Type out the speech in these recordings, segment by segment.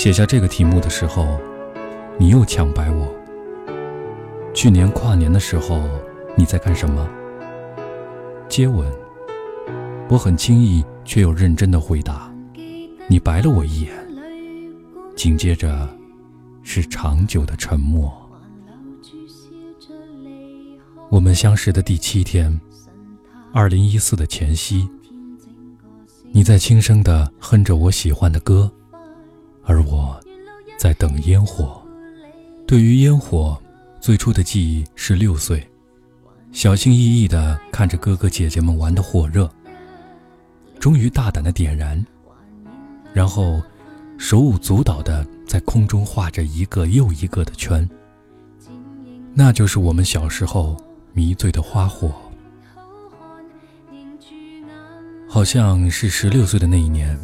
写下这个题目的时候，你又抢白我。去年跨年的时候，你在干什么？接吻。我很轻易却又认真的回答。你白了我一眼，紧接着是长久的沉默。我们相识的第七天，二零一四的前夕，你在轻声的哼着我喜欢的歌。而我，在等烟火。对于烟火，最初的记忆是六岁，小心翼翼地看着哥哥姐姐们玩得火热，终于大胆地点燃，然后手舞足蹈地在空中画着一个又一个的圈。那就是我们小时候迷醉的花火。好像是十六岁的那一年，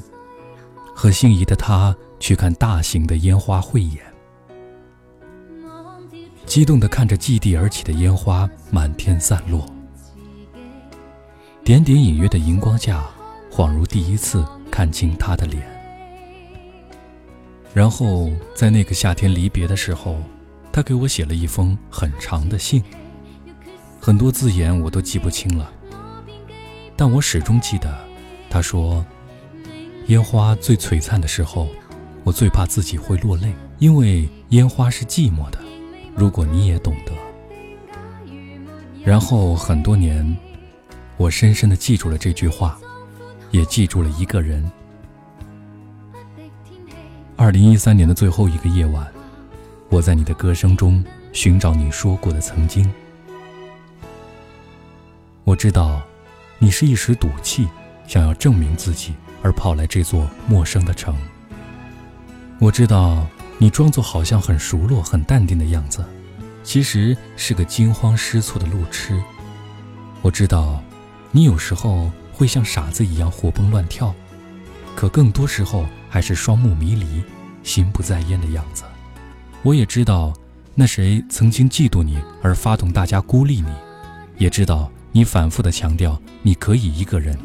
和心仪的他。去看大型的烟花汇演，激动地看着祭地而起的烟花满天散落，点点隐约的荧光下，恍如第一次看清他的脸。然后在那个夏天离别的时候，他给我写了一封很长的信，很多字眼我都记不清了，但我始终记得，他说：“烟花最璀璨的时候。”我最怕自己会落泪，因为烟花是寂寞的。如果你也懂得。然后很多年，我深深的记住了这句话，也记住了一个人。二零一三年的最后一个夜晚，我在你的歌声中寻找你说过的曾经。我知道，你是一时赌气，想要证明自己而跑来这座陌生的城。我知道你装作好像很熟络、很淡定的样子，其实是个惊慌失措的路痴。我知道，你有时候会像傻子一样活蹦乱跳，可更多时候还是双目迷离、心不在焉的样子。我也知道，那谁曾经嫉妒你而发动大家孤立你，也知道你反复的强调你可以一个人，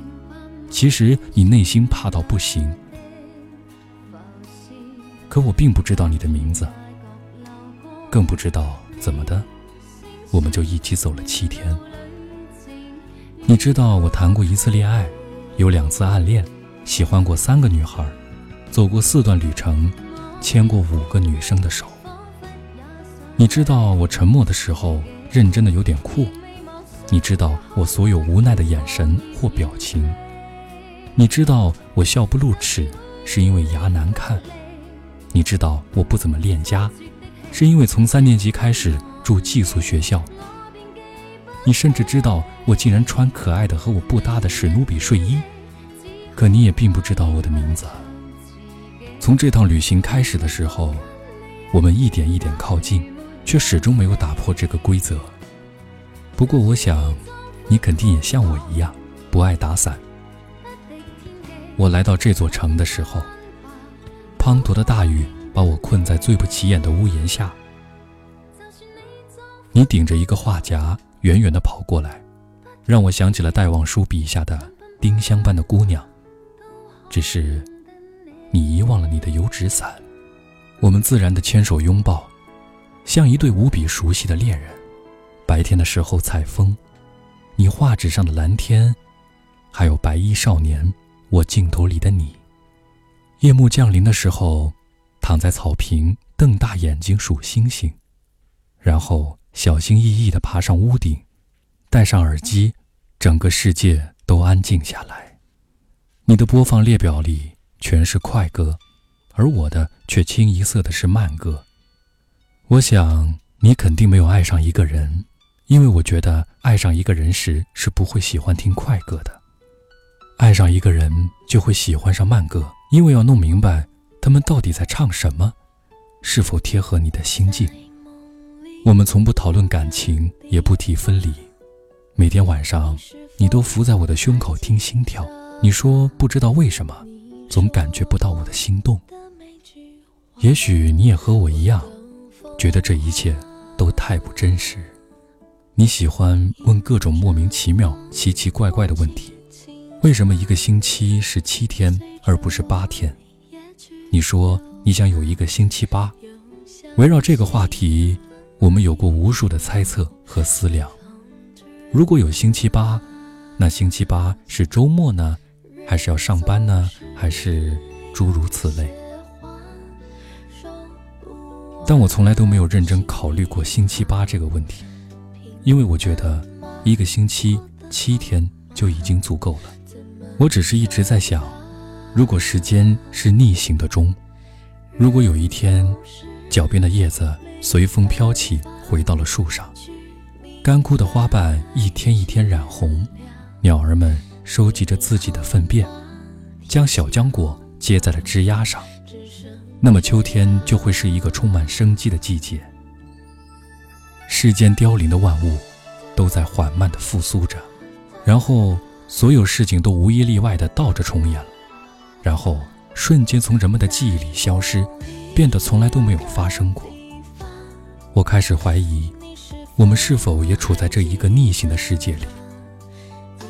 其实你内心怕到不行。可我并不知道你的名字，更不知道怎么的，我们就一起走了七天。你知道我谈过一次恋爱，有两次暗恋，喜欢过三个女孩，走过四段旅程，牵过五个女生的手。你知道我沉默的时候认真的有点酷，你知道我所有无奈的眼神或表情，你知道我笑不露齿是因为牙难看。你知道我不怎么恋家，是因为从三年级开始住寄宿学校。你甚至知道我竟然穿可爱的和我不搭的史努比睡衣，可你也并不知道我的名字。从这趟旅行开始的时候，我们一点一点靠近，却始终没有打破这个规则。不过我想，你肯定也像我一样不爱打伞。我来到这座城的时候。滂沱的大雨把我困在最不起眼的屋檐下。你顶着一个画夹，远远地跑过来，让我想起了戴望舒笔下的丁香般的姑娘。只是，你遗忘了你的油纸伞。我们自然地牵手拥抱，像一对无比熟悉的恋人。白天的时候采风，你画纸上的蓝天，还有白衣少年，我镜头里的你。夜幕降临的时候，躺在草坪，瞪大眼睛数星星，然后小心翼翼地爬上屋顶，戴上耳机，整个世界都安静下来。你的播放列表里全是快歌，而我的却清一色的是慢歌。我想你肯定没有爱上一个人，因为我觉得爱上一个人时是不会喜欢听快歌的。爱上一个人就会喜欢上慢歌，因为要弄明白他们到底在唱什么，是否贴合你的心境。我们从不讨论感情，也不提分离。每天晚上，你都伏在我的胸口听心跳。你说不知道为什么，总感觉不到我的心动。也许你也和我一样，觉得这一切都太不真实。你喜欢问各种莫名其妙、奇奇怪怪的问题。为什么一个星期是七天而不是八天？你说你想有一个星期八。围绕这个话题，我们有过无数的猜测和思量。如果有星期八，那星期八是周末呢，还是要上班呢，还是诸如此类？但我从来都没有认真考虑过星期八这个问题，因为我觉得一个星期七天就已经足够了。我只是一直在想，如果时间是逆行的钟，如果有一天。脚边的叶子随风飘起，回到了树上。干枯的花瓣一天一天染红，鸟儿们收集着自己的粪便，将小浆果接在了枝丫上。那么秋天就会是一个充满生机的季节。世间凋零的万物都在缓慢地复苏着，然后所有事情都无一例外地倒着重演了，然后瞬间从人们的记忆里消失。变得从来都没有发生过。我开始怀疑，我们是否也处在这一个逆行的世界里？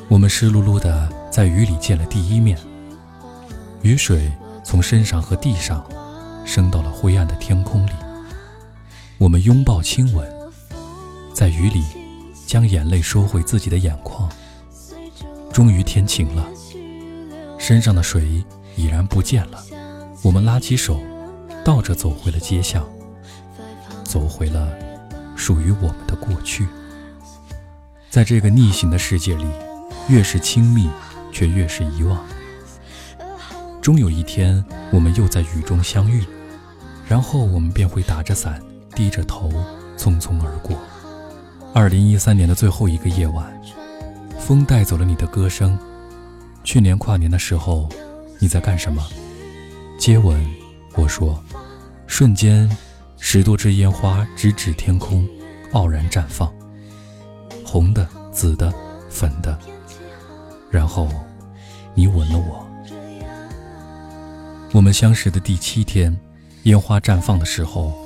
我们湿漉漉的在雨里见了第一面，雨水从身上和地上升到了灰暗的天空里。我们拥抱亲吻，在雨里将眼泪收回自己的眼眶。终于天晴了，身上的水已然不见了。我们拉起手。倒着走回了街巷，走回了属于我们的过去。在这个逆行的世界里，越是亲密，却越是遗忘。终有一天，我们又在雨中相遇，然后我们便会打着伞，低着头，匆匆而过。二零一三年的最后一个夜晚，风带走了你的歌声。去年跨年的时候，你在干什么？接吻。我说，瞬间，十多支烟花直指天空，傲然绽放，红的、紫的、粉的。然后，你吻了我。我们相识的第七天，烟花绽放的时候，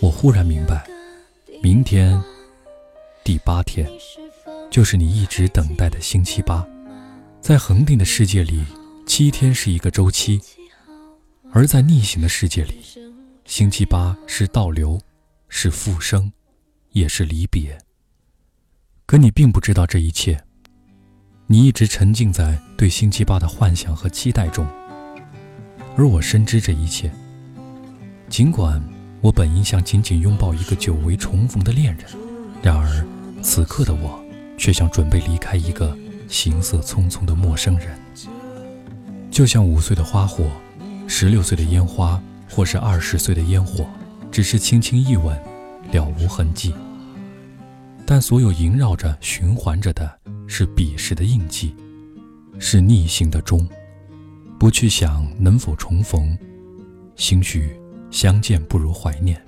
我忽然明白，明天，第八天，就是你一直等待的星期八。在恒定的世界里，七天是一个周期。而在逆行的世界里，星期八是倒流，是复生，也是离别。可你并不知道这一切，你一直沉浸在对星期八的幻想和期待中，而我深知这一切。尽管我本应想紧紧拥抱一个久违重逢的恋人，然而此刻的我却像准备离开一个行色匆匆的陌生人，就像五岁的花火。十六岁的烟花，或是二十岁的烟火，只是轻轻一吻，了无痕迹。但所有萦绕着、循环着的，是彼时的印记，是逆行的钟。不去想能否重逢，兴许相见不如怀念。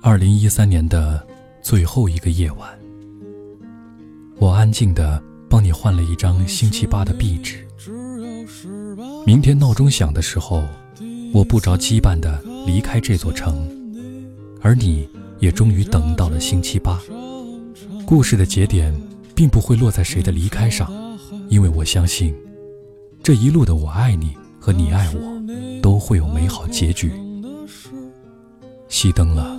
二零一三年的最后一个夜晚，我安静地帮你换了一张星期八的壁纸。明天闹钟响的时候，我不着羁绊地离开这座城，而你也终于等到了星期八。故事的节点并不会落在谁的离开上，因为我相信，这一路的我爱你和你爱我，都会有美好结局。熄灯了，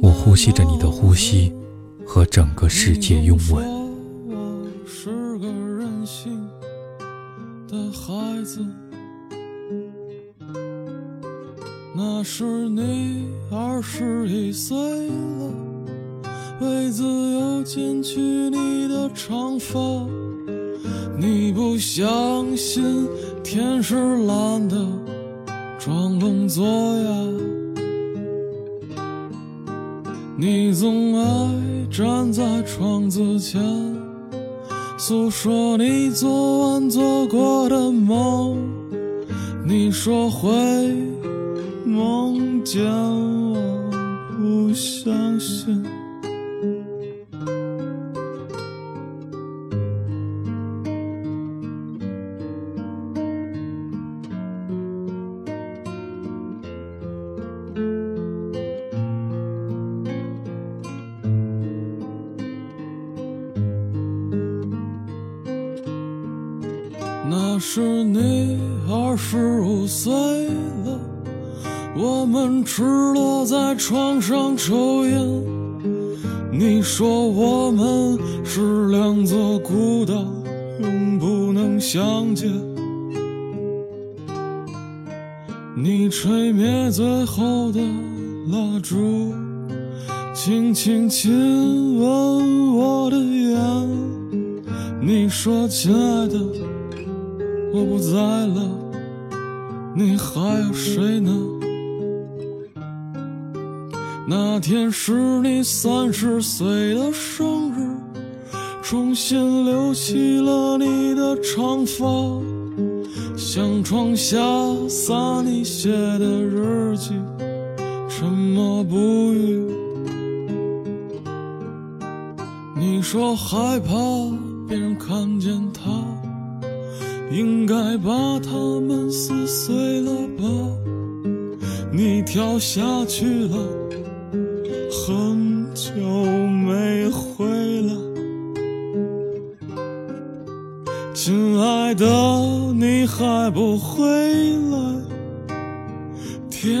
我呼吸着你的呼吸，和整个世界拥吻。孩子，那是你二十一岁了，为自由剪去你的长发。你不相信天是蓝的，装聋作哑。你总爱站在窗子前。诉说你昨晚做过的梦，你说会梦见我，不相信。是你二十五岁了，我们赤裸在床上抽烟。你说我们是两座孤岛，永不能相见。你吹灭最后的蜡烛，轻轻亲吻我的眼。你说：“亲爱的，我不在了，你还有谁呢？”那天是你三十岁的生日，重新留起了你的长发，向窗下洒你写的日记，沉默不语。你说害怕。别人看见他，应该把它们撕碎了吧？你跳下去了，很久没回来。亲爱的，你还不回来？天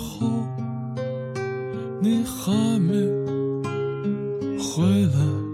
后，你还没回来。